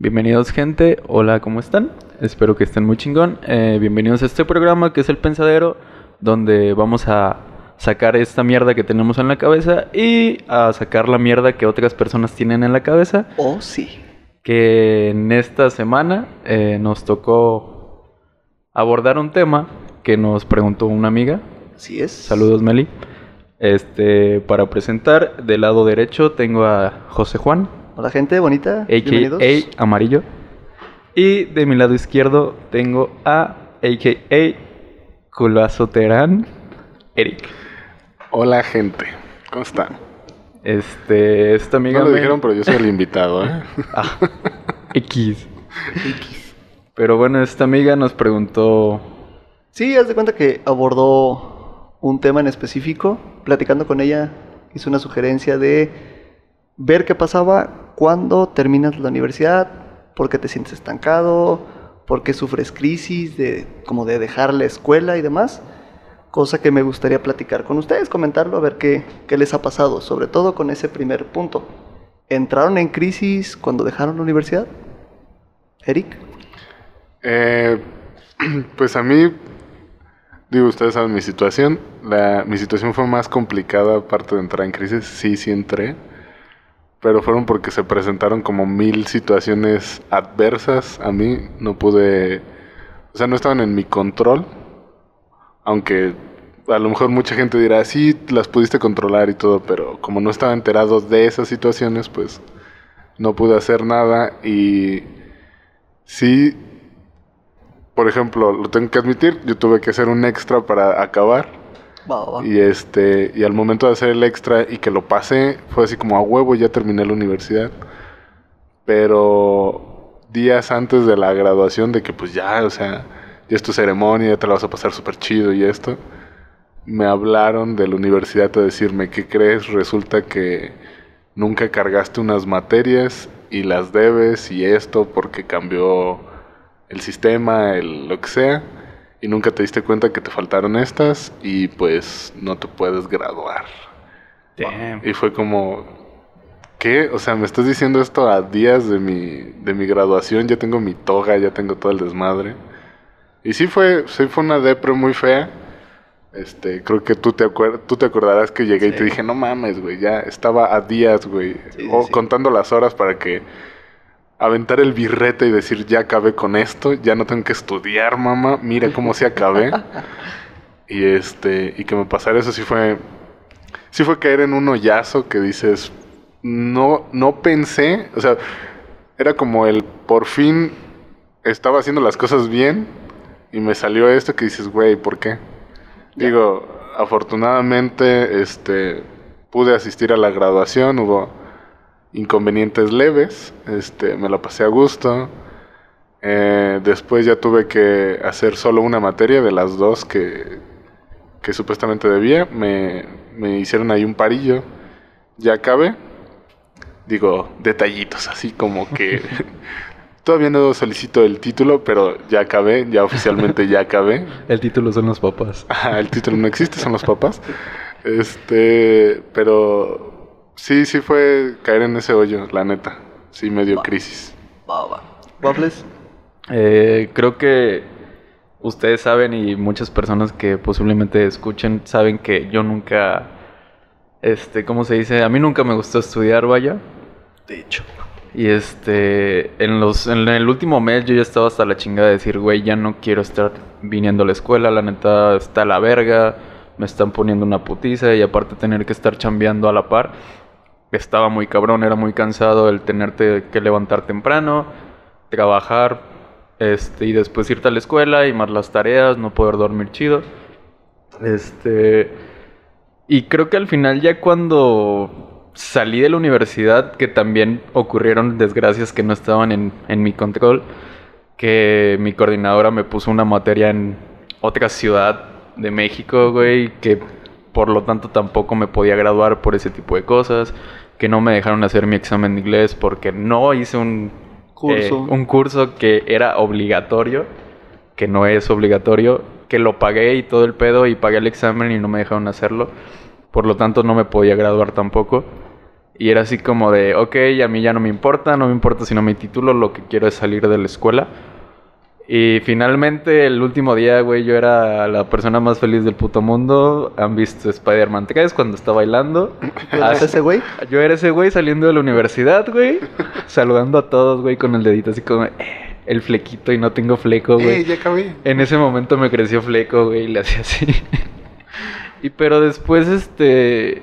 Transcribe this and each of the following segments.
Bienvenidos gente, hola, ¿cómo están? Espero que estén muy chingón. Eh, bienvenidos a este programa que es El Pensadero, donde vamos a sacar esta mierda que tenemos en la cabeza y a sacar la mierda que otras personas tienen en la cabeza. Oh, sí. Que en esta semana eh, nos tocó abordar un tema que nos preguntó una amiga. Así es. Saludos, Meli. Este, para presentar, del lado derecho tengo a José Juan. Hola gente bonita, bienvenidos. a.k.a. Amarillo. Y de mi lado izquierdo tengo a a.k.a. Culazo Terán, Eric. Hola gente, ¿cómo están? Este, esta amiga No lo me- dijeron, pero yo soy el invitado, ¿eh? Ah, X. Pero bueno, esta amiga nos preguntó... Sí, haz de cuenta que abordó un tema en específico. Platicando con ella, hizo una sugerencia de ver qué pasaba cuando terminas la universidad, por qué te sientes estancado, por qué sufres crisis de como de dejar la escuela y demás. Cosa que me gustaría platicar con ustedes, comentarlo, a ver qué, qué les ha pasado, sobre todo con ese primer punto. ¿Entraron en crisis cuando dejaron la universidad? Eric. Eh, Pues a mí, digo, ustedes saben mi situación. La, mi situación fue más complicada, aparte de entrar en crisis. Sí, sí entré. Pero fueron porque se presentaron como mil situaciones adversas a mí. No pude, o sea, no estaban en mi control. Aunque a lo mejor mucha gente dirá, sí, las pudiste controlar y todo, pero como no estaba enterado de esas situaciones, pues no pude hacer nada. Y sí, por ejemplo, lo tengo que admitir, yo tuve que hacer un extra para acabar. Y este, y al momento de hacer el extra y que lo pasé, fue así como a huevo, ya terminé la universidad. Pero días antes de la graduación, de que pues ya, o sea, ya es tu ceremonia, ya te la vas a pasar súper chido y esto, me hablaron de la universidad a decirme, ¿qué crees? Resulta que nunca cargaste unas materias y las debes y esto porque cambió el sistema, el, lo que sea y nunca te diste cuenta que te faltaron estas y pues no te puedes graduar. Damn. Y fue como, ¿qué? O sea, me estás diciendo esto a días de mi, de mi graduación, ya tengo mi toga, ya tengo todo el desmadre. Y sí fue, sí fue una depre muy fea. Este, creo que tú te, acuer- tú te acordarás que llegué y te dije, no mames, güey, ya estaba a días, güey. Sí, o sí. contando las horas para que aventar el birrete y decir, ya acabé con esto, ya no tengo que estudiar, mamá, mira cómo se acabé. y este, y que me pasara eso sí fue, sí fue caer en un hoyazo que dices, no, no pensé, o sea, era como el por fin estaba haciendo las cosas bien y me salió esto que dices, güey, ¿por qué? Digo, afortunadamente, este, pude asistir a la graduación, hubo inconvenientes leves, este, me la pasé a gusto. Eh, después ya tuve que hacer solo una materia de las dos que, que supuestamente debía. Me, me hicieron ahí un parillo. Ya acabé. Digo, detallitos, así como que todavía no solicito el título, pero ya acabé, ya oficialmente ya acabé. El título son los papás. El título no existe, son los papás. Este, pero sí, sí fue caer en ese hoyo, la neta. Sí me dio crisis. Va, va. Waffles. Eh, creo que ustedes saben y muchas personas que posiblemente escuchen saben que yo nunca, este, ¿cómo se dice? A mí nunca me gustó estudiar, vaya. De hecho. Y este, en los, en el último mes yo ya estaba hasta la chingada de decir, güey, ya no quiero estar viniendo a la escuela, la neta está la verga, me están poniendo una putiza y aparte tener que estar chambeando a la par. Estaba muy cabrón, era muy cansado el tenerte que levantar temprano, trabajar, este, y después irte a la escuela y más las tareas, no poder dormir chido. Este, y creo que al final ya cuando salí de la universidad, que también ocurrieron desgracias que no estaban en, en mi control, que mi coordinadora me puso una materia en otra ciudad de México, güey, que por lo tanto tampoco me podía graduar por ese tipo de cosas, que no me dejaron hacer mi examen de inglés porque no hice un Curso. eh, un curso que era obligatorio, que no es obligatorio, que lo pagué y todo el pedo y pagué el examen y no me dejaron hacerlo. Por lo tanto no me podía graduar tampoco. Y era así como de, ok, a mí ya no me importa, no me importa si no me titulo, lo que quiero es salir de la escuela. Y finalmente, el último día, güey, yo era la persona más feliz del puto mundo. Han visto Spider-Man 3 cuando está bailando. ¿Tú eres ese güey? Yo era ese güey saliendo de la universidad, güey. saludando a todos, güey, con el dedito así como... eh, el flequito y no tengo fleco, güey. ¡Ey, ya acabé! En ese momento me creció fleco, güey, y le hacía así. y pero después, este.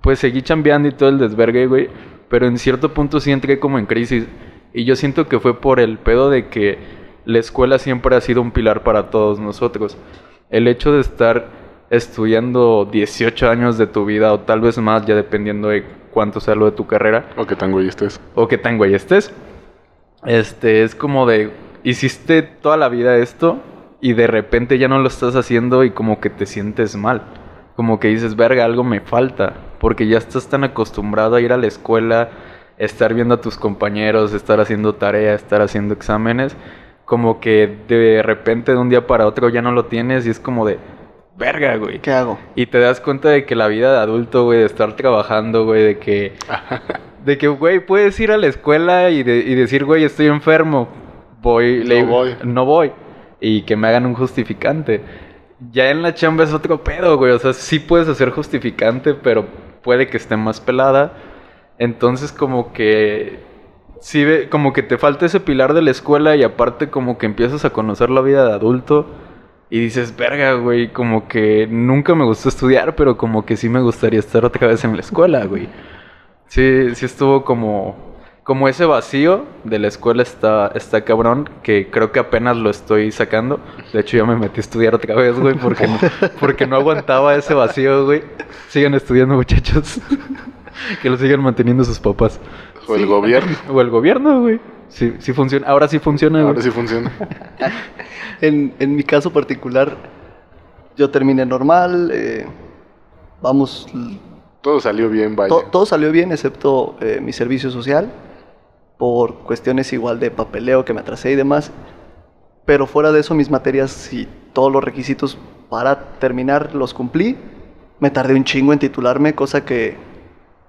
Pues seguí chambeando y todo el desvergue, güey. Pero en cierto punto sí entré como en crisis. Y yo siento que fue por el pedo de que la escuela siempre ha sido un pilar para todos nosotros. El hecho de estar estudiando 18 años de tu vida, o tal vez más, ya dependiendo de cuánto sea lo de tu carrera, O que tan güey estés. o que tan güey estés. Este, es como de, hiciste toda la vida esto y de repente ya no lo estás haciendo y como que te sientes mal. Como que dices, verga, algo me falta. Porque ya estás tan acostumbrado a ir a la escuela, estar viendo a tus compañeros, estar haciendo tarea, estar haciendo exámenes. Como que de repente de un día para otro ya no lo tienes y es como de, verga, güey. ¿Qué hago? Y te das cuenta de que la vida de adulto, güey, de estar trabajando, güey, de que... de que, güey, puedes ir a la escuela y, de- y decir, güey, estoy enfermo. Voy, No voy. No voy. Y que me hagan un justificante. Ya en la chamba es otro pedo, güey. O sea, sí puedes hacer justificante, pero puede que esté más pelada. Entonces, como que... Sí, como que te falta ese pilar de la escuela y aparte como que empiezas a conocer la vida de adulto. Y dices, verga, güey, como que nunca me gustó estudiar, pero como que sí me gustaría estar otra vez en la escuela, güey. Sí, sí estuvo como... Como ese vacío de la escuela está, está cabrón, que creo que apenas lo estoy sacando. De hecho, ya me metí a estudiar otra vez, güey, porque no, porque no aguantaba ese vacío, güey. Sigan estudiando, muchachos. que lo sigan manteniendo sus papás. O el gobierno. O el gobierno, güey. Sí, sí funciona. Ahora sí funciona, güey. Ahora sí funciona. En, en mi caso particular, yo terminé normal. eh, vamos, Todo salió bien, vaya. to- todo salió bien excepto eh, mi servicio social. Por cuestiones igual de papeleo que me atrasé y demás. Pero fuera de eso, mis materias y todos los requisitos para terminar los cumplí. Me tardé un chingo en titularme, cosa que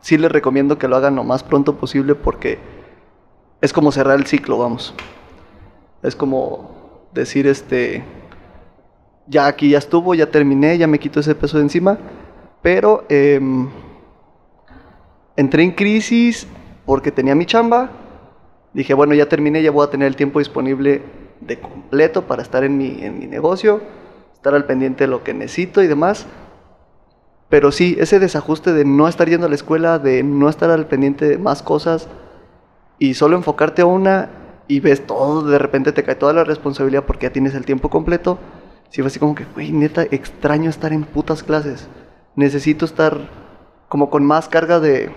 sí les recomiendo que lo hagan lo más pronto posible porque es como cerrar el ciclo, vamos. Es como decir, este, ya aquí ya estuvo, ya terminé, ya me quito ese peso de encima. Pero em, entré en crisis porque tenía mi chamba. Dije, bueno, ya terminé, ya voy a tener el tiempo disponible de completo para estar en mi, en mi negocio, estar al pendiente de lo que necesito y demás. Pero sí, ese desajuste de no estar yendo a la escuela, de no estar al pendiente de más cosas y solo enfocarte a una y ves todo, de repente te cae toda la responsabilidad porque ya tienes el tiempo completo. Sí fue así como que, güey, neta, extraño estar en putas clases. Necesito estar como con más carga de,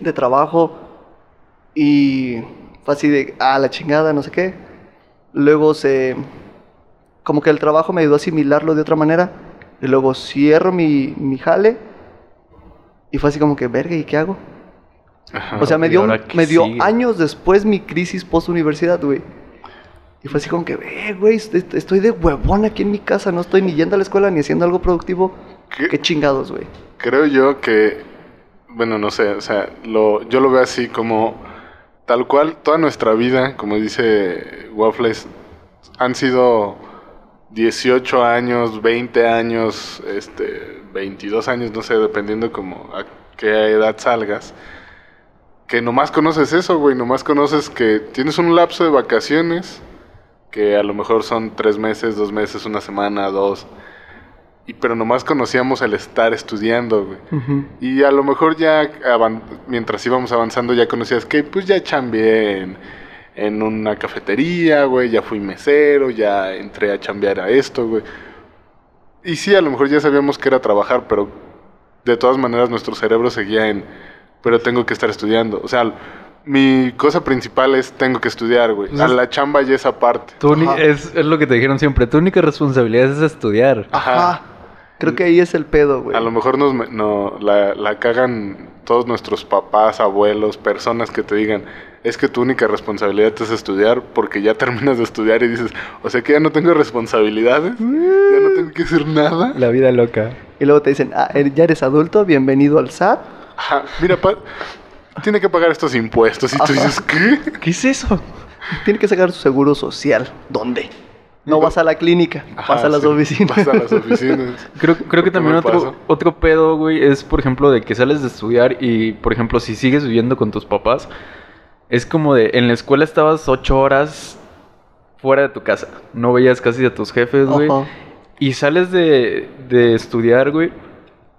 de trabajo y fue así de, ah, la chingada, no sé qué. Luego se, como que el trabajo me ayudó a asimilarlo de otra manera. Y luego cierro mi, mi jale y fue así como que, verga, ¿y qué hago? Ajá. O sea, me ¿y dio, me dio sigue? años después mi crisis post-universidad, güey. Y fue así como que, eh, güey, est- estoy de huevón aquí en mi casa, no estoy ni yendo a la escuela ni haciendo algo productivo. ¿Qué? Qué chingados, güey. Creo yo que, bueno, no sé, o sea, lo, yo lo veo así como tal cual, toda nuestra vida, como dice Waffles, han sido 18 años, 20 años, este, 22 años, no sé, dependiendo como a qué edad salgas, que nomás conoces eso, güey, nomás conoces que tienes un lapso de vacaciones, que a lo mejor son tres meses, dos meses, una semana, dos, y pero nomás conocíamos el estar estudiando, güey. Y a lo mejor ya mientras íbamos avanzando ya conocías que pues ya chambeé en, una cafetería, güey, ya fui mesero, ya entré a chambear a esto, güey. Y sí, a lo mejor ya sabíamos que era trabajar, pero de todas maneras nuestro cerebro seguía en, pero tengo que estar estudiando. O sea, mi cosa principal es tengo que estudiar, güey. A la chamba ya esa parte. Es, es lo que te dijeron siempre. Tu única responsabilidad es estudiar. Ajá. Creo que ahí es el pedo, güey. A lo mejor nos no, la, la cagan todos nuestros papás, abuelos, personas que te digan, es que tu única responsabilidad es estudiar porque ya terminas de estudiar y dices, o sea que ya no tengo responsabilidades, ya no tengo que hacer nada. La vida loca. Y luego te dicen, ah, er- ya eres adulto, bienvenido al SAT. Ajá, mira, pa- tiene que pagar estos impuestos. Y tú dices, ¿qué? ¿Qué es eso? Tiene que sacar su seguro social. ¿Dónde? No vas a la clínica, Ajá, vas a las sí, oficinas. Vas a las oficinas. Creo, creo ¿Por qué que también otro, otro pedo, güey, es, por ejemplo, de que sales de estudiar y, por ejemplo, si sigues viviendo con tus papás, es como de, en la escuela estabas ocho horas fuera de tu casa, no veías casi a tus jefes, güey, y sales de, de estudiar, güey,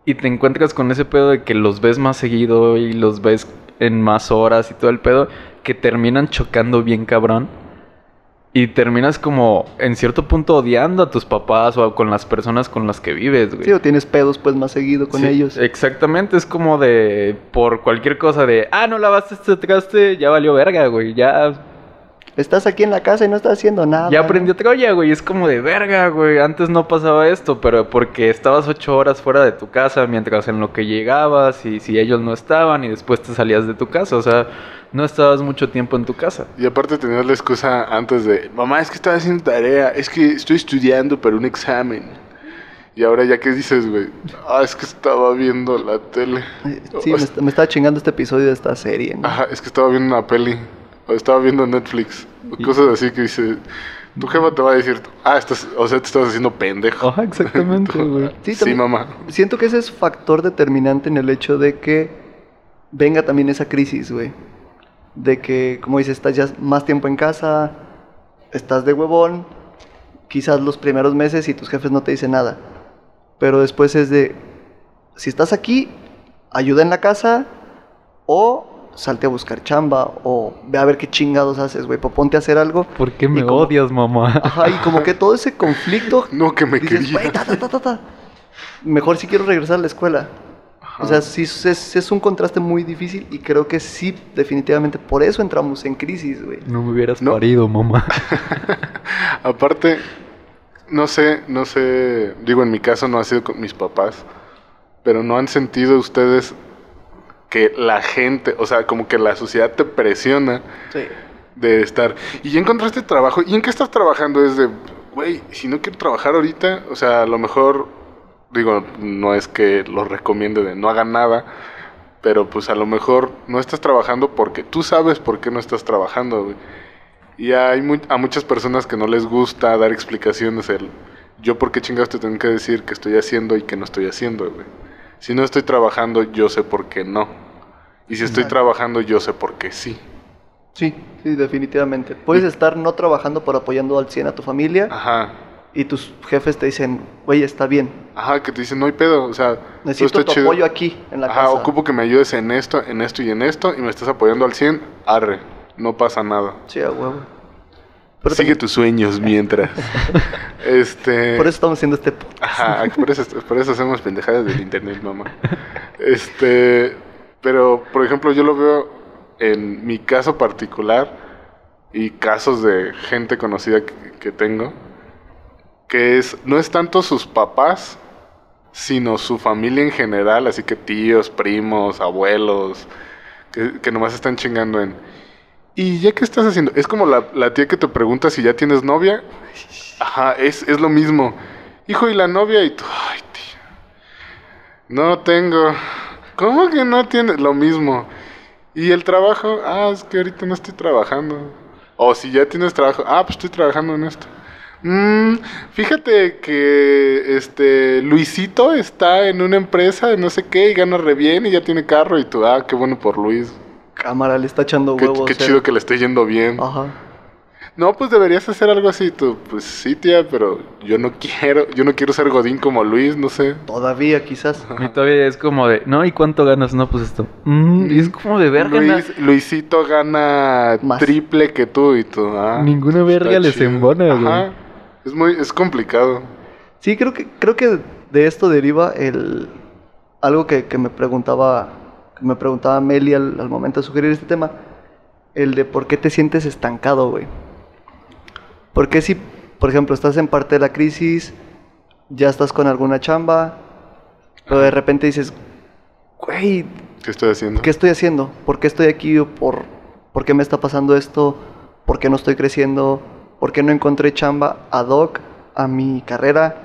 y te encuentras con ese pedo de que los ves más seguido y los ves en más horas y todo el pedo, que terminan chocando bien cabrón. Y terminas como, en cierto punto, odiando a tus papás o con las personas con las que vives, güey. Sí, o tienes pedos pues más seguido con Sí, ellos. Exactamente, es como de, por cualquier cosa de, ah, no lavaste este traste, ya valió verga, güey, ya, Estás aquí en la casa y no estás haciendo nada. ya aprendió Troya, güey, es como de verga, güey, antes no pasaba esto, pero porque estabas ocho horas fuera de tu casa mientras en lo que llegabas y si ellos no estaban y después te salías de tu casa, o sea, no estabas mucho tiempo en tu casa. Y aparte tenías la excusa antes de, mamá, es que estaba haciendo tarea, es que estoy estudiando para un examen. Y ahora ya que dices, güey, ah, es que estaba viendo la tele. Sí, me, está- me estaba chingando este episodio de esta serie. ¿no? Ajá, es que estaba viendo una peli, o estaba viendo Netflix, o cosas así que dice, tu jefa te va a decir, ah, estás, o sea, te estás haciendo pendejo. Ajá, exactamente, güey. Sí, Sí, mamá. Siento que ese es factor determinante en el hecho de que venga también esa crisis, güey. De que, como dices, estás ya más tiempo en casa, estás de huevón, quizás los primeros meses y tus jefes no te dicen nada. Pero después es de, si estás aquí, ayuda en la casa o salte a buscar chamba o ve a ver qué chingados haces, güey, ponte a hacer algo. ¿Por qué me como- odias, mamá? Ajá, y como que todo ese conflicto No, que me dices, quería. güey, ta, ta, ta, ta, ta. Mejor si quiero regresar a la escuela. O sea, sí es un contraste muy difícil y creo que sí, definitivamente, por eso entramos en crisis, güey. No me hubieras No. parido, mamá. Aparte, no sé, no sé, digo, en mi caso no ha sido con mis papás, pero no han sentido ustedes que la gente, o sea, como que la sociedad te presiona Sí. de estar, y ya encontraste trabajo, ¿y en qué estás trabajando? Es de, güey, si no quiero trabajar ahorita, o sea, a lo mejor, digo, no es que lo recomiende de no hagan nada, pero pues a lo mejor no estás trabajando porque tú sabes por qué no estás trabajando, güey. Y hay a muchas personas que no les gusta dar explicaciones el yo por qué chingados te tengo que decir que estoy haciendo y que no estoy haciendo, güey. Si no estoy trabajando, yo sé por qué no. Y si estoy trabajando, yo sé por qué sí. Sí, sí, definitivamente. Puedes estar no trabajando pero apoyando al 100 a tu familia Ajá. y tus jefes te dicen, güey, está bien. Ajá, que te dicen, no hay pedo, o sea, Necesito tu chido. apoyo aquí, en la Ajá, casa. ocupo que me ayudes en esto, en esto y en esto, y me estás apoyando al 100, arre, no pasa nada. Sí, a huevo. Pero Sigue también- tus sueños mientras. este. Por eso estamos haciendo este podcast. Ajá, por eso, por eso hacemos pendejadas del internet, mamá. Este, pero por ejemplo, yo lo veo en mi caso particular y casos de gente conocida que, que tengo, que es, no es tanto sus papás, sino su familia en general, así que tíos, primos, abuelos, que, que nomás están chingando en... ¿Y ya qué estás haciendo? Es como la, la tía que te pregunta si ya tienes novia. Ajá, es, es lo mismo. Hijo, ¿y la novia? Y tú, ay, tía. No tengo. ¿Cómo que no tienes? Lo mismo. ¿Y el trabajo? Ah, es que ahorita no estoy trabajando. O si ya tienes trabajo, ah, pues estoy trabajando en esto. Mm, fíjate que este Luisito está en una empresa de no sé qué y gana re bien y ya tiene carro y tú, ah, qué bueno por Luis. Cámara, le está echando huevos. qué chido que le esté yendo bien. Ajá. No, pues deberías hacer algo así. Tú, pues sí, tía, pero yo no quiero, yo no quiero ser Godín como Luis, no sé. Todavía, quizás. Y todavía es como de, no, ¿y cuánto ganas? No, pues esto. Mm, y es como de verga. Luis, Luisito gana Más. triple que tú y tú. Ah, Ninguna verga está les chido. embona, güey. Ajá. Es muy, es complicado. Sí, creo que, creo que de esto deriva el algo que, que me preguntaba que me preguntaba Meli al, al momento de sugerir este tema, el de por qué te sientes estancado, güey. Porque si, por ejemplo, estás en parte de la crisis, ya estás con alguna chamba, pero de repente dices, güey, ¿Qué estoy haciendo? ¿qué estoy haciendo? ¿Por qué estoy aquí? ¿Por, ¿Por qué me está pasando esto? ¿Por qué no estoy creciendo? ¿Por qué no encontré chamba ad hoc a mi carrera?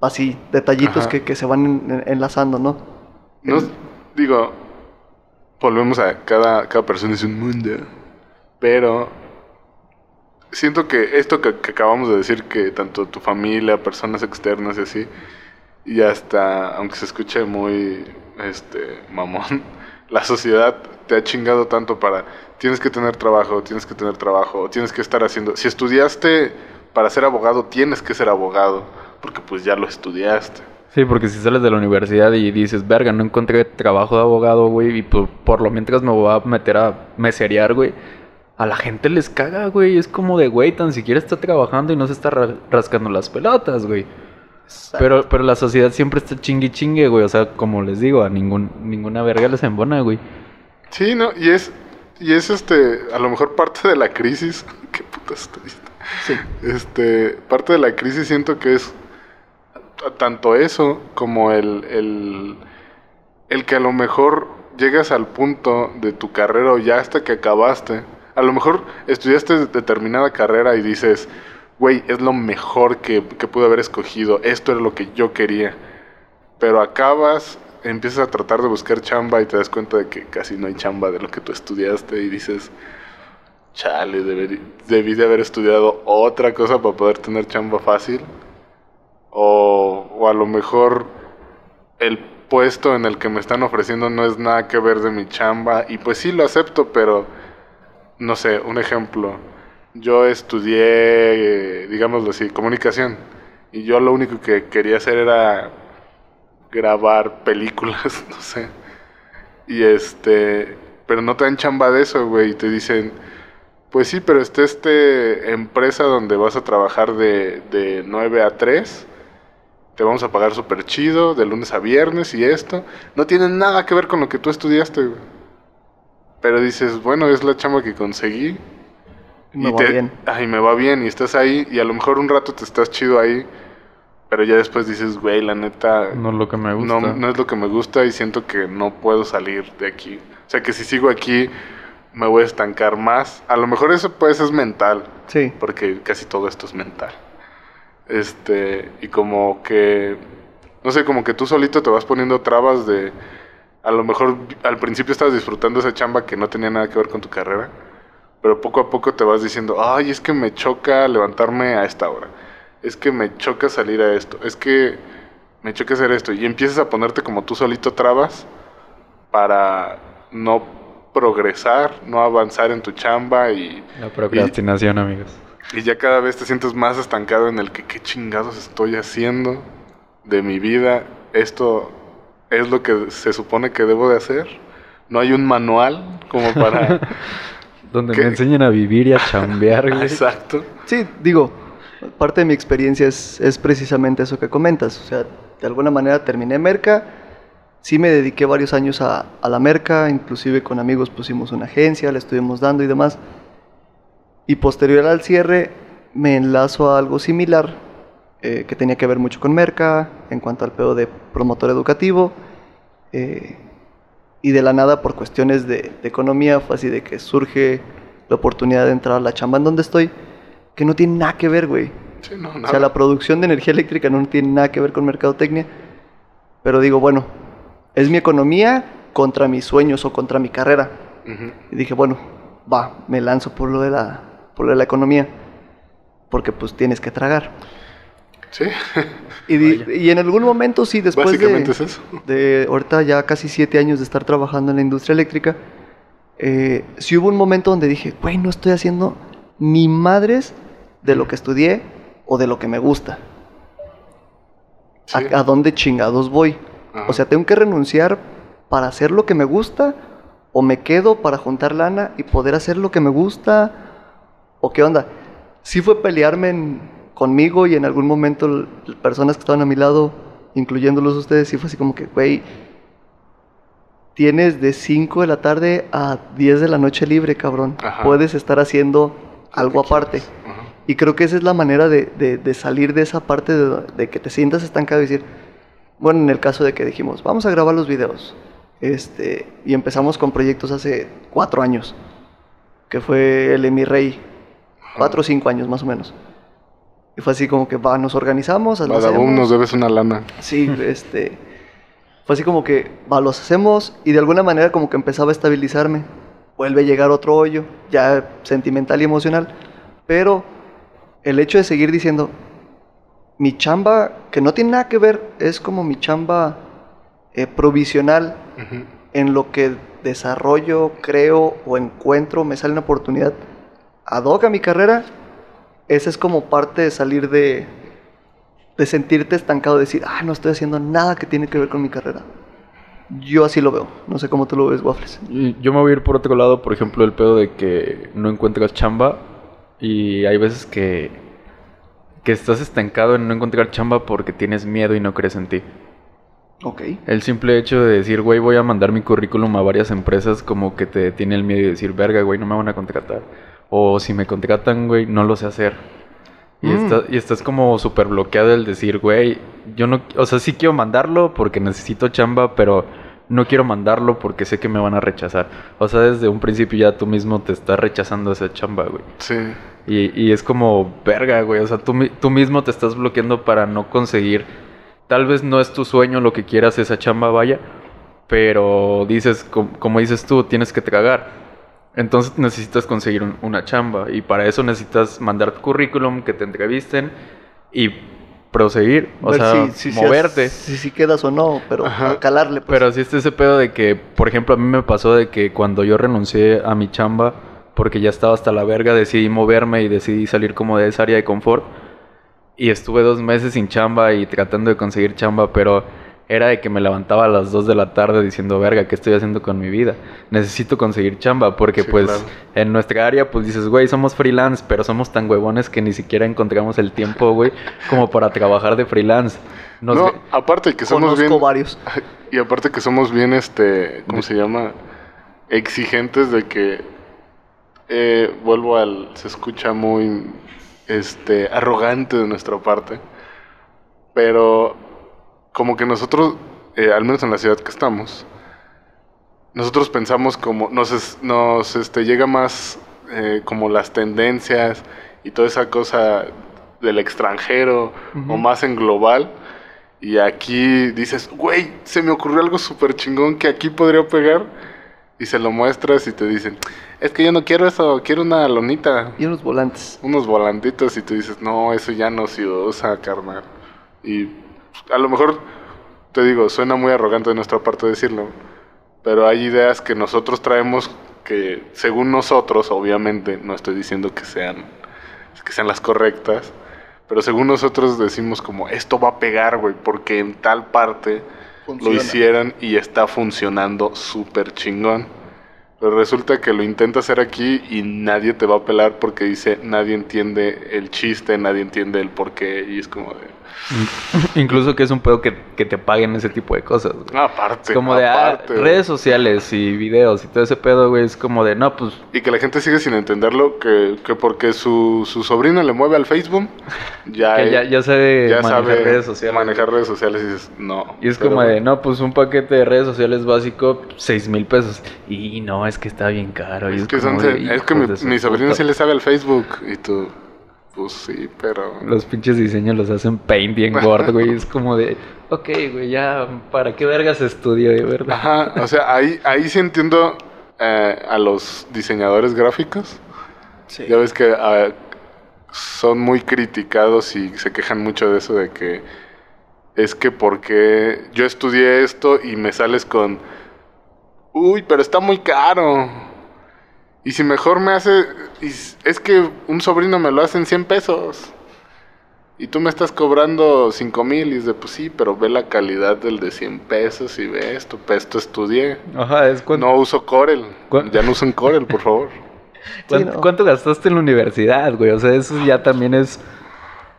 Así, detallitos que, que se van en- en- enlazando, ¿no? No, digo, volvemos a cada, cada persona es un mundo, pero siento que esto que, que acabamos de decir, que tanto tu familia, personas externas y así, y hasta, aunque se escuche muy, este, mamón, la sociedad te ha chingado tanto para, tienes que tener trabajo, tienes que tener trabajo, tienes que estar haciendo, si estudiaste para ser abogado, tienes que ser abogado, porque pues ya lo estudiaste. Sí, porque si sales de la universidad y dices, verga, no encontré trabajo de abogado, güey, y por, por lo mientras me voy a meter a meserear, güey. A la gente les caga, güey. Es como de, güey, tan siquiera está trabajando y no se está ra- rascando las pelotas, güey. Pero, pero la sociedad siempre está chingue chingue, güey. O sea, como les digo, a ningún, ninguna verga les embona, güey. Sí, ¿no? Y es, y es este, a lo mejor parte de la crisis, qué puta estoy. Sí. Este, parte de la crisis siento que es tanto eso como el, el, el que a lo mejor llegas al punto de tu carrera o ya hasta que acabaste. A lo mejor estudiaste determinada carrera y dices, güey, es lo mejor que, que pude haber escogido, esto era lo que yo quería. Pero acabas, empiezas a tratar de buscar chamba y te das cuenta de que casi no hay chamba de lo que tú estudiaste y dices, chale, deberí- debí de haber estudiado otra cosa para poder tener chamba fácil. O, o a lo mejor el puesto en el que me están ofreciendo no es nada que ver de mi chamba. Y pues sí lo acepto, pero no sé, un ejemplo. Yo estudié, eh, digámoslo así, comunicación. Y yo lo único que quería hacer era grabar películas, no sé. Y este, pero no te dan chamba de eso, güey. Y te dicen, pues sí, pero está este empresa donde vas a trabajar de, de 9 a 3. Te vamos a pagar súper chido, de lunes a viernes y esto. No tiene nada que ver con lo que tú estudiaste, güey. Pero dices, bueno, es la chamba que conseguí. Me y va te- bien. Ay, me va bien y estás ahí y a lo mejor un rato te estás chido ahí. Pero ya después dices, güey, la neta, No es lo que me gusta. no, no es lo que me gusta y siento que no puedo salir de aquí. O sea que si sigo aquí me voy a estancar más. A lo mejor eso pues es mental, Sí. porque casi todo esto es mental. Este, y como que, no sé, como que tú solito te vas poniendo trabas de, a lo mejor al principio estabas disfrutando esa chamba que no tenía nada que ver con tu carrera, pero poco a poco te vas diciendo, ay, es que me choca levantarme a esta hora, es que me choca salir a esto, es que me choca hacer esto, y empiezas a ponerte como tú solito trabas para no progresar, no avanzar en tu chamba y, La procrastinación, amigos. Y ya cada vez te sientes más estancado en el que qué chingados estoy haciendo de mi vida. Esto es lo que se supone que debo de hacer. No hay un manual como para... Donde ¿Qué? me enseñan a vivir y a chambear, güey. Exacto. Sí, digo, parte de mi experiencia es, es precisamente eso que comentas. O sea, de alguna manera terminé Merca, sí me dediqué varios años a, a la Merca, inclusive con amigos pusimos una agencia, le estuvimos dando y demás. Y posterior al cierre me enlazo a algo similar eh, que tenía que ver mucho con Merca en cuanto al pedo de promotor educativo. eh, y de la nada, por cuestiones de, de economía, fue así de que surge la oportunidad de entrar a la chamba en donde estoy, que no tiene nada que ver, güey. Sí, no, O sea, la producción de energía eléctrica no tiene nada que ver con mercadotecnia. Pero digo, bueno, es mi economía contra mis sueños o contra mi carrera. Ujú. Y dije, bueno, va, me lanzo por lo de la, por la economía. Porque pues tienes que tragar. Sí, Y, y en algún momento sí, después básicamente de, es eso. de ahorita ya casi siete años de estar trabajando en la industria eléctrica, eh, sí hubo un momento donde dije, güey, no estoy haciendo ni madres de lo que estudié o de lo que me gusta. Sí. ¿A, a dónde chingados voy? Ajá. O sea, tengo que renunciar para hacer lo que me gusta o me quedo para juntar lana y poder hacer lo que me gusta o qué onda. Sí fue pelearme en- conmigo y en algún momento personas que estaban a mi lado, incluyéndolos ustedes, sí fue así como que, güey, tienes de 5 de la tarde a 10 de la noche libre, cabrón. Ajá. Puedes estar haciendo algo aparte. Y creo que esa es la manera de, de- de salir de esa parte de, de que te sientas estancado y decir, bueno, en el caso de que dijimos, vamos a grabar los videos. Este, y empezamos con proyectos hace cuatro años, que fue el Emi Rey, cuatro o cinco años más o menos. Y fue así como que, va, nos organizamos, Badabum, hacemos. nos debes una lana. Sí, este. Fue así como que, va, los hacemos y de alguna manera como que empezaba a estabilizarme. Vuelve a llegar otro hoyo, ya sentimental y emocional. Pero el hecho de seguir diciendo, mi chamba, que no tiene nada que ver, es como mi chamba eh, provisional Ujú. en lo que desarrollo, creo o encuentro, me sale una oportunidad ad hoc a mi carrera, esa es como parte de salir de, de sentirte estancado, de decir, ah, no estoy haciendo nada que tiene que ver con mi carrera. Yo así lo veo. No sé cómo tú lo ves, Waffles. Y Yo me voy a ir por otro lado, por ejemplo, el pedo de que no encuentras chamba y hay veces que, que estás estancado en no encontrar chamba porque tienes miedo y no crees en ti. Ok. El simple hecho de decir, güey, voy a mandar mi currículum a varias empresas como que te tiene el miedo de decir, verga, güey, no me van a contratar. O si me contratan, güey, no lo sé hacer. Y, Mm. está- y estás como súper bloqueado el decir, güey, yo no, o sea, sí quiero mandarlo porque necesito chamba, pero no quiero mandarlo porque sé que me van a rechazar. O sea, desde un principio ya tú mismo te estás rechazando esa chamba, güey. Sí. Y, y es como, verga, güey. O sea, tú, tú mismo te estás bloqueando para no conseguir. Tal vez no es tu sueño lo que quieras esa chamba, vaya. Pero dices, com- como dices tú, tienes que tragar. Entonces necesitas conseguir un- una chamba. Y para eso necesitas mandar tu currículum, que te entrevisten y proseguir. O Ver sea, si- si- moverte. Si, si quedas o no, pero Ajá. calarle. Pues. Pero sí está ese pedo de que, por ejemplo, a mí me pasó de que cuando yo renuncié a mi chamba, porque ya estaba hasta la verga, decidí moverme y decidí salir como de esa área de confort. Y estuve dos meses sin chamba y tratando de conseguir chamba, pero era de que me levantaba a las 2 de la tarde diciendo, verga, ¿qué estoy haciendo con mi vida? Necesito conseguir chamba, porque Sí, pues claro. en nuestra área, pues dices, güey, somos freelance, pero somos tan huevones que ni siquiera encontramos el tiempo, güey, como para trabajar de freelance. Nos no, aparte que somos Conozco bien... varios. Y aparte que somos bien, este, ¿cómo se llama? Exigentes de que, eh, vuelvo al, se escucha muy, este, arrogante de nuestra parte, pero como que nosotros, eh, al menos en la ciudad que estamos, nosotros pensamos como, nos, nos este, llega más eh, como las tendencias y toda esa cosa del extranjero o más en global. Y aquí dices, güey, se me ocurrió algo súper chingón que aquí podría pegar. Y se lo muestras y te dicen, es que yo no quiero eso, quiero una lonita, Y unos volantes. unos volantitos. Y tú dices, no, eso ya no se usa, carnal. Y a lo mejor, te digo, suena muy arrogante de nuestra parte decirlo. Pero hay ideas que nosotros traemos que, según nosotros, obviamente, no estoy diciendo que sean, que sean las correctas. Pero según nosotros decimos como, esto va a pegar, güey, porque en tal parte lo hicieran y está funcionando súper chingón. Pero resulta que lo intenta hacer aquí y nadie te va a pelar porque dice, nadie entiende el chiste, nadie entiende el porqué. Y es como de... Incluso que es un pedo que, que te paguen ese tipo de cosas. güey. "Ah, Aparte, Es como de ah, aparte, güey". redes sociales y videos y todo ese pedo, güey. Es como de, no, pues Y que la gente sigue sin entenderlo, que, que porque su, su sobrino le mueve al Facebook, ya, que ya, ya sabe ya manejar sabe redes sociales. manejar redes sociales y dices, no. Y es como de, no, pues un paquete de redes sociales básico, seis mil pesos. Y no, es que está bien caro. Y Es es, que, son- de, es que mi, de su mi sobrino puta- sí le sabe al Facebook y tú, pues sí, pero... Los pinches diseños los hacen paint bien gordo, güey. Es como de, ok, güey, ya, ¿para qué vergas estudio, de verdad? Ajá, o sea, ahí, ahí sí entiendo eh, a los diseñadores gráficos. Sí. Ya ves que son muy criticados y se quejan mucho de eso de que es que porque yo estudié esto y me sales con, uy, pero está muy caro. Y si mejor me hace, es que un sobrino me lo hace en 100 pesos. Y tú me estás cobrando 5 mil y dice, pues sí, pero ve la calidad del de 100 pesos y ve esto, pues esto estudié. Ajá, es cuando... No uso Corel. ¿Cuán- Ya no usen Corel, por favor. ¿Cuánto, Sí, no. cuánto gastaste en la universidad, güey? O sea, eso ya también es...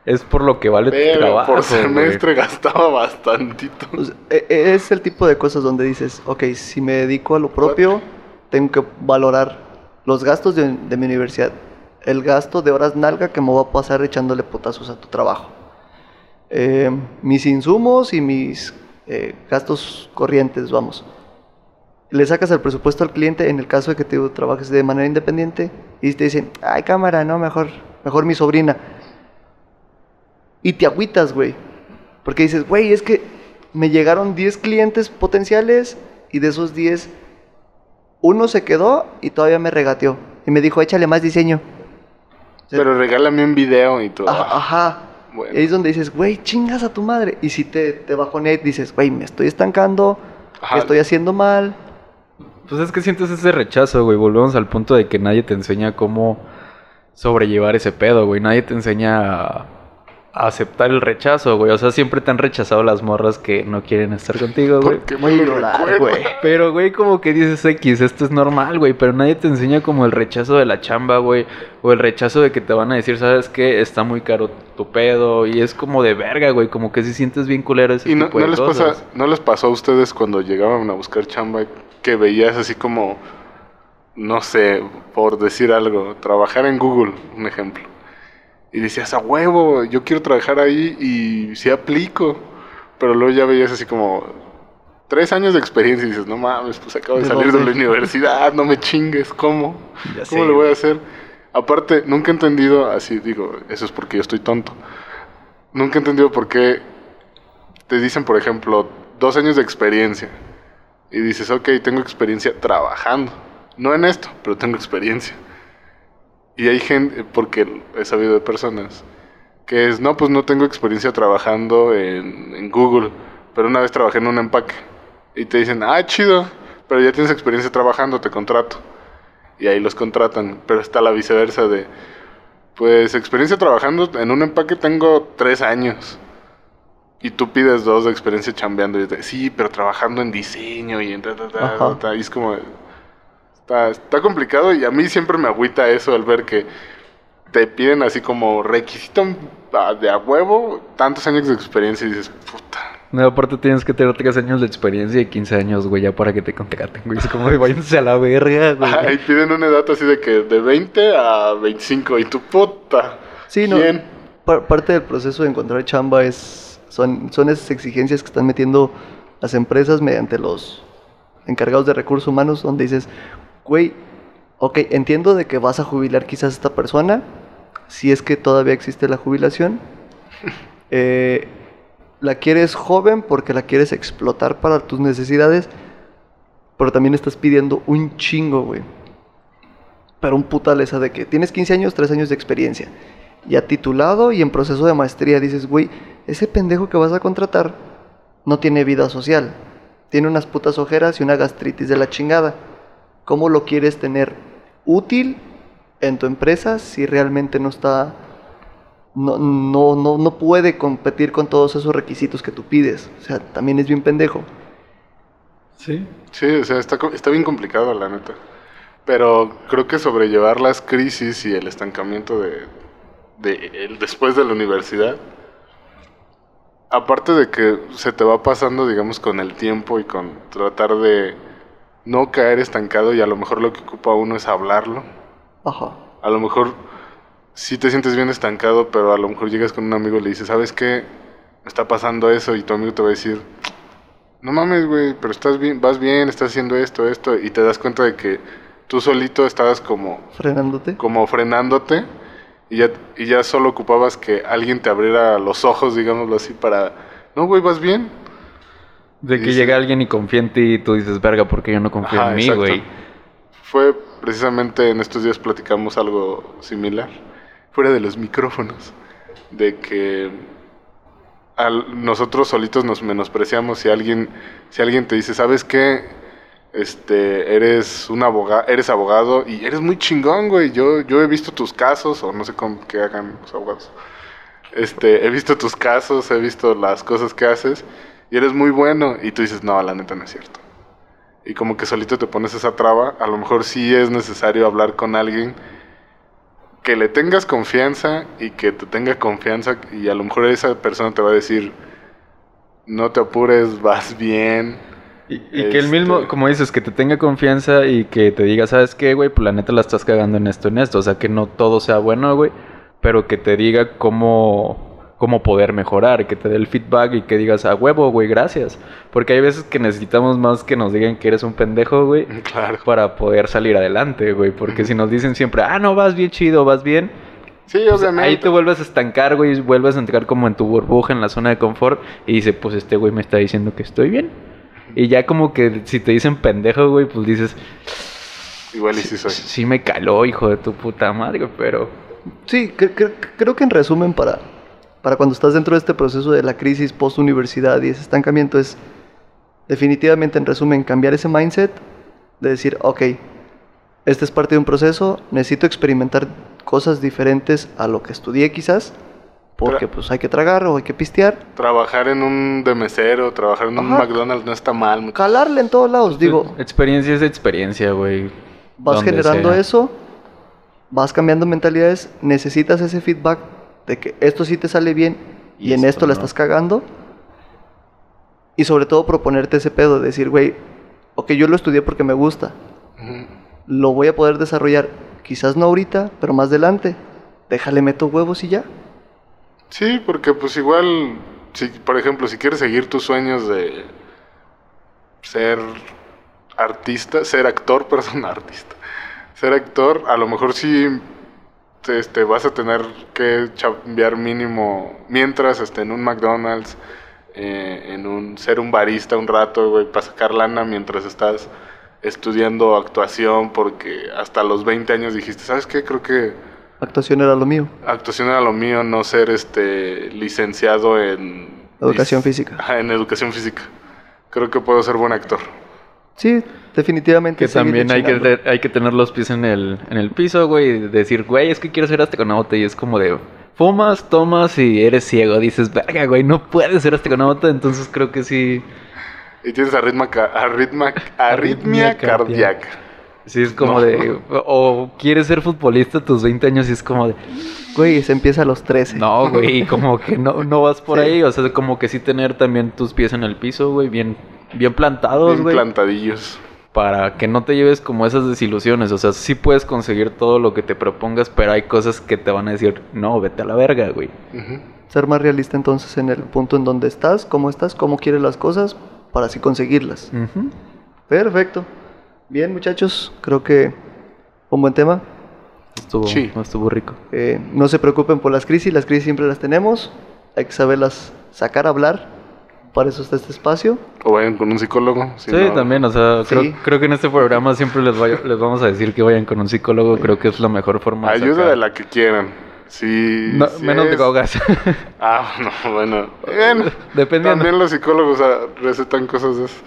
Es por lo que vale tu Pero trabajo, por güey. semestre gastaba bastantito. O sea, e- e- es el tipo de cosas donde dices, ok, si me dedico a lo propio, tengo que valorar los gastos de, de mi universidad, el gasto de horas nalga que me voy a pasar echándole potazos a tu trabajo, Eh, mis insumos y mis eh, gastos corrientes, vamos. Le sacas el presupuesto al cliente en el caso de que tú trabajes de manera independiente y te dicen, ay cámara, no, mejor, mejor mi sobrina. Y te agüitas, güey. Porque dices, güey, es que me llegaron 10 clientes potenciales y de esos 10, uno se quedó y todavía me regateó. Y me dijo, échale más diseño. Pero regálame un video y todo. Ajá. Ajá. bueno. Y ahí es donde dices, güey, chingas a tu madre. Y si te, te bajoneas, dices, güey, me estoy estancando, Ajá. ¿qué estoy haciendo mal? Pues es que sientes ese rechazo, güey. Volvemos al punto de que nadie te enseña cómo sobrellevar ese pedo, güey. Nadie te enseña a aceptar el rechazo, güey. O sea, siempre te han rechazado las morras que no quieren estar contigo, güey. ¿Por qué Voy me lo güey. Pero, güey, como que dices X, esto es normal, güey. Pero nadie te enseña como el rechazo de la chamba, güey. O el rechazo de que te van a decir, ¿sabes qué? Está muy caro tu pedo. Y es como de verga, güey. Como que si sientes bien culero ese ¿Y no, tipo no de les cosas. pasa, no les pasó a ustedes cuando llegaban a buscar chamba que veías así como, no sé, por decir algo, trabajar en Google, un ejemplo? Y decías, a huevo, yo quiero trabajar ahí y sí aplico. Pero luego ya veías así como tres años de experiencia y dices, no mames, pues acabo de ¿De salir de la universidad, no me chingues, ¿cómo? Ya ¿Cómo le voy a hacer? Aparte, nunca he entendido, así digo, eso es porque yo estoy tonto. Nunca he entendido por qué te dicen, por ejemplo, dos años de experiencia. Y dices, ok, tengo experiencia trabajando. No en esto, pero tengo experiencia. Y hay gente, porque he sabido de personas, que es, no, pues no tengo experiencia trabajando en, en Google, pero una vez trabajé en un empaque. Y te dicen, ah, chido, pero ya tienes experiencia trabajando, te contrato. Y ahí los contratan, pero está la viceversa de, pues experiencia trabajando en un empaque tengo tres años. Y tú pides dos de experiencia chambeando. Y de, sí, pero trabajando en diseño y en ta, ta, ta", y es como... Está, está complicado y a mí siempre me agüita eso al ver que te piden así como requisito ah, de a huevo tantos años de experiencia y dices, puta. No, aparte tienes que tener 3 años de experiencia y 15 años, güey, ya para que te contraten, güey. Es como de váyanse a la verga, güey. Ajá, y piden una edad así de que de 20 a 25 y tu puta. Sí, no. Parte del proceso de encontrar chamba es son, son esas exigencias que están metiendo las empresas mediante los encargados de recursos humanos, donde dices, güey, ok, entiendo de que vas a jubilar quizás a esta persona, si es que todavía existe la jubilación. Eh, la quieres joven porque la quieres explotar para tus necesidades, pero también estás pidiendo un chingo, güey. Pero un putal esa de que tienes 15 años, 3 años de experiencia. Ya titulado y en proceso de maestría dices, güey, ese pendejo que vas a contratar no tiene vida social. Tiene unas putas ojeras y una gastritis de la chingada. ¿Cómo lo quieres tener útil en tu empresa si realmente no está... No, no, no, no puede competir con todos esos requisitos que tú pides. O sea, también es bien pendejo. Sí. Sí, o sea, está, está bien complicado, la neta. Pero creo que sobrellevar las crisis y el estancamiento de, de el después de la universidad, aparte de que se te va pasando, digamos, con el tiempo y con tratar de no caer estancado y a lo mejor lo que ocupa uno es hablarlo. Ajá. A lo mejor sí te sientes bien estancado, pero a lo mejor llegas con un amigo y le dices, ¿sabes qué? Me está pasando eso y tu amigo te va a decir, no mames, güey, pero estás bien, vas bien, estás haciendo esto, esto, y te das cuenta de que tú solito estabas como, Frenándote. como frenándote y ya, y ya solo ocupabas que alguien te abriera los ojos, digámoslo así, para, no, güey, vas bien. De que llega alguien y confía en ti y tú dices, verga, porque yo no confío Ajá, en mí, güey. Fue precisamente en estos días platicamos algo similar, fuera de los micrófonos, de que al- nosotros solitos nos menospreciamos si alguien, si alguien te dice, ¿sabes qué? Este, eres un abogado, eres abogado y eres muy chingón, güey. Yo, yo he visto tus casos, o no sé cómo que hagan los abogados. Este, he visto tus casos, he visto las cosas que haces y eres muy bueno. Y tú dices, no, la neta no es cierto y como que solito te pones esa traba, a lo mejor sí es necesario hablar con alguien que le tengas confianza y que te tenga confianza y a lo mejor esa persona te va a decir, no te apures, vas bien. Y, y que el mismo, Este- como dices, que te tenga confianza y que te diga, ¿sabes qué, güey? Pues la neta la estás cagando en esto, en esto. O sea, que no todo sea bueno, güey. Pero que te diga cómo, cómo poder mejorar. Que te dé el feedback y que digas, a huevo, güey, gracias. Porque hay veces que necesitamos más que nos digan que eres un pendejo, güey. Claro. Para poder salir adelante, güey. Porque si nos dicen siempre, ah, no, vas bien chido, vas bien. Sí, pues, obviamente. ahí te vuelves a estancar, güey, vuelves a entrar como en tu burbuja, en la zona de confort, y dice, pues este güey me está diciendo que estoy bien. Y ya como que si te dicen pendejo, güey, pues dices, Igual y sí soy. sí me caló, hijo de tu puta madre, pero... Sí, cre- cre- creo que en resumen para, para cuando estás dentro de este proceso de la crisis post-universidad y ese estancamiento es definitivamente en resumen cambiar ese mindset de decir, ok, este es parte de un proceso, necesito experimentar cosas diferentes a lo que estudié quizás, porque Tra- pues hay que tragar o hay que pistear, Trabajar en un de mesero, trabajar en un. McDonald's no está mal. calarle en todos lados, digo, Experiencia es experiencia, güey. vas generando sea. eso, vas cambiando mentalidades, necesitas ese feedback de que esto sí te sale bien y, Y en esto esto la no. estás cagando. Y sobre todo proponerte ese pedo de decir, güey, ok, yo lo estudié porque me gusta, lo voy a poder desarrollar, quizás no ahorita, pero más adelante. Déjale meto huevos y ya. Sí, porque pues igual, si, por ejemplo, si quieres seguir tus sueños de ser artista, ser actor, perdón, artista, ser actor, a lo mejor sí este, vas a tener que chambear mínimo mientras este, en un McDonald's, eh, en un ser un barista un rato, güey, para sacar lana mientras estás estudiando actuación, porque hasta los 20 años dijiste, ¿sabes qué? Creo que Actuación era lo mío. Actuación era lo mío, no ser este licenciado en Educación física. En educación física. Creo que puedo ser buen actor. Sí, definitivamente. Que también hay que, hay tener los pies en el, en el piso, güey. y Decir, güey, es que quiero ser astronauta. Y es como de, fumas, tomas y eres ciego. Dices, verga, güey, no puedes ser astronauta. Entonces creo que sí. Y tienes arritma, arritma, arritmia Arritmia cardíaca. Sí, es como No. de. O quieres ser futbolista a tus 20 años y es como de. Güey, se empieza a los 13. No, güey, como que no, no vas por Sí. ahí. O sea, como que sí tener también tus pies en el piso, güey, bien, bien plantados, Bien güey. plantadillos. para que no te lleves como esas desilusiones. O sea, sí puedes conseguir todo lo que te propongas, pero hay cosas que te van a decir, no, vete a la verga, güey. Ser más realista entonces en el punto en donde estás, cómo estás, cómo quieres las cosas, para así conseguirlas. Perfecto. Bien, muchachos, creo que un buen tema. Estuvo, Sí. estuvo rico. Eh, no se preocupen por las crisis, las crisis siempre las tenemos. Hay que saberlas sacar a hablar. Para eso está este espacio. O vayan con un psicólogo. si Sí, no- también, o sea, Sí. creo, creo que en este programa siempre les, vaya- les vamos a decir que vayan con un psicólogo. Creo que es la mejor forma de Ayuda sacar- de la que quieran. No, si menos de es- drogas. Ah, no, bueno. Bueno, Dependiendo. También los psicólogos recetan cosas. de esas.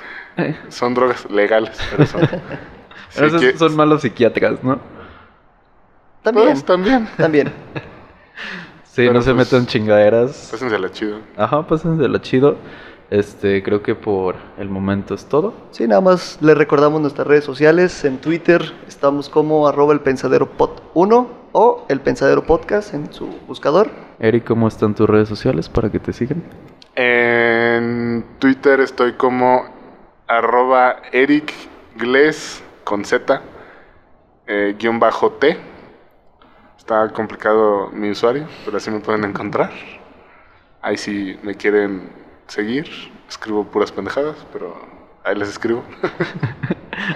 Son drogas legales, pero son. Esos que- son malos psiquiatras, ¿no? También. Pues, también. También. Sí, Pero no se pues- metan chingaderas. Pásensela chido. Ajá, pásensela chido. Este, creo que por el momento es todo. Sí, nada más les recordamos nuestras redes sociales. En Twitter estamos como arroba el pensadero pod 1 o el pensadero podcast en su buscador. Eric, ¿cómo están tus redes sociales para que te sigan? En Twitter estoy como arroba Eric Gles con Z eh, guion bajo T. Está complicado mi usuario, pero así me pueden encontrar. Ahí si me quieren seguir, escribo puras pendejadas, pero ahí les escribo.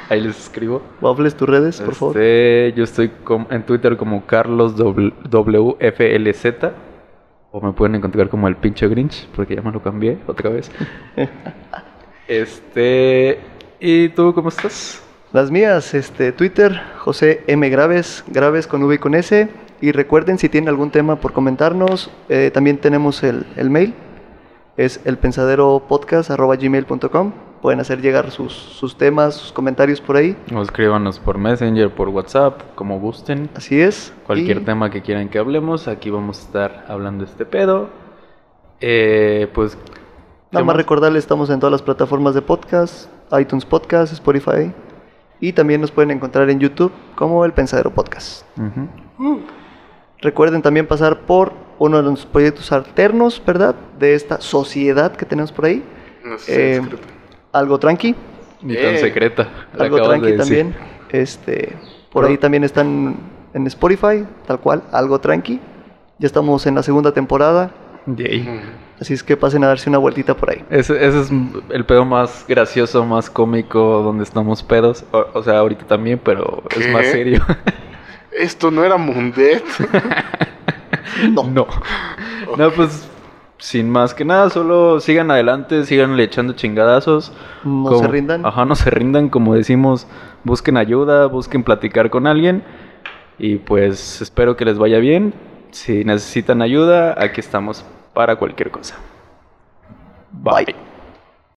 Ahí les escribo. Waffles, tus redes, por favor. Este, yo estoy en Twitter como Carlos W- WFLZ. O me pueden encontrar como el pinche Grinch, porque ya me lo cambié otra vez. este. ¿Y tú cómo estás? Las mías, este, Twitter, José M. Graves, Graves con V y con S. Y recuerden, si tienen algún tema por comentarnos, eh, también tenemos el, el mail. Es elpensaderopodcast.gmail.com Pueden hacer llegar sus, sus temas, sus comentarios por ahí. O escríbanos por Messenger, por WhatsApp, como gusten. Así es. Cualquier Y- tema que quieran que hablemos, aquí vamos a estar hablando de este pedo. Eh, pues. ¿qué Nada más recordarles, estamos en todas las plataformas de podcast, iTunes Podcast, Spotify. Y también nos pueden encontrar en YouTube como El Pensadero Podcast. Recuerden también pasar por uno de los proyectos alternos, ¿verdad? De esta sociedad que tenemos por ahí. No sé si es Eh, algo tranqui, Ni tan Eh, secreta. algo de tranqui también. Este, por Pero- ahí también están en Spotify, tal cual, algo tranqui. Ya estamos en la segunda temporada, Yay. Así es que pasen a darse una vueltita por ahí. Ese, ese es el pedo más gracioso, más cómico, donde estamos pedos. O, o sea, ahorita también, pero es más serio. Esto no era Mundet. No. No. No, pues sin más que nada, solo sigan adelante, sigan echando chingadazos. No Como- se rindan. Ajá, no se rindan, como decimos, busquen ayuda, busquen platicar con alguien. Y pues espero que les vaya bien. Si necesitan ayuda, aquí estamos para cualquier cosa. Bye.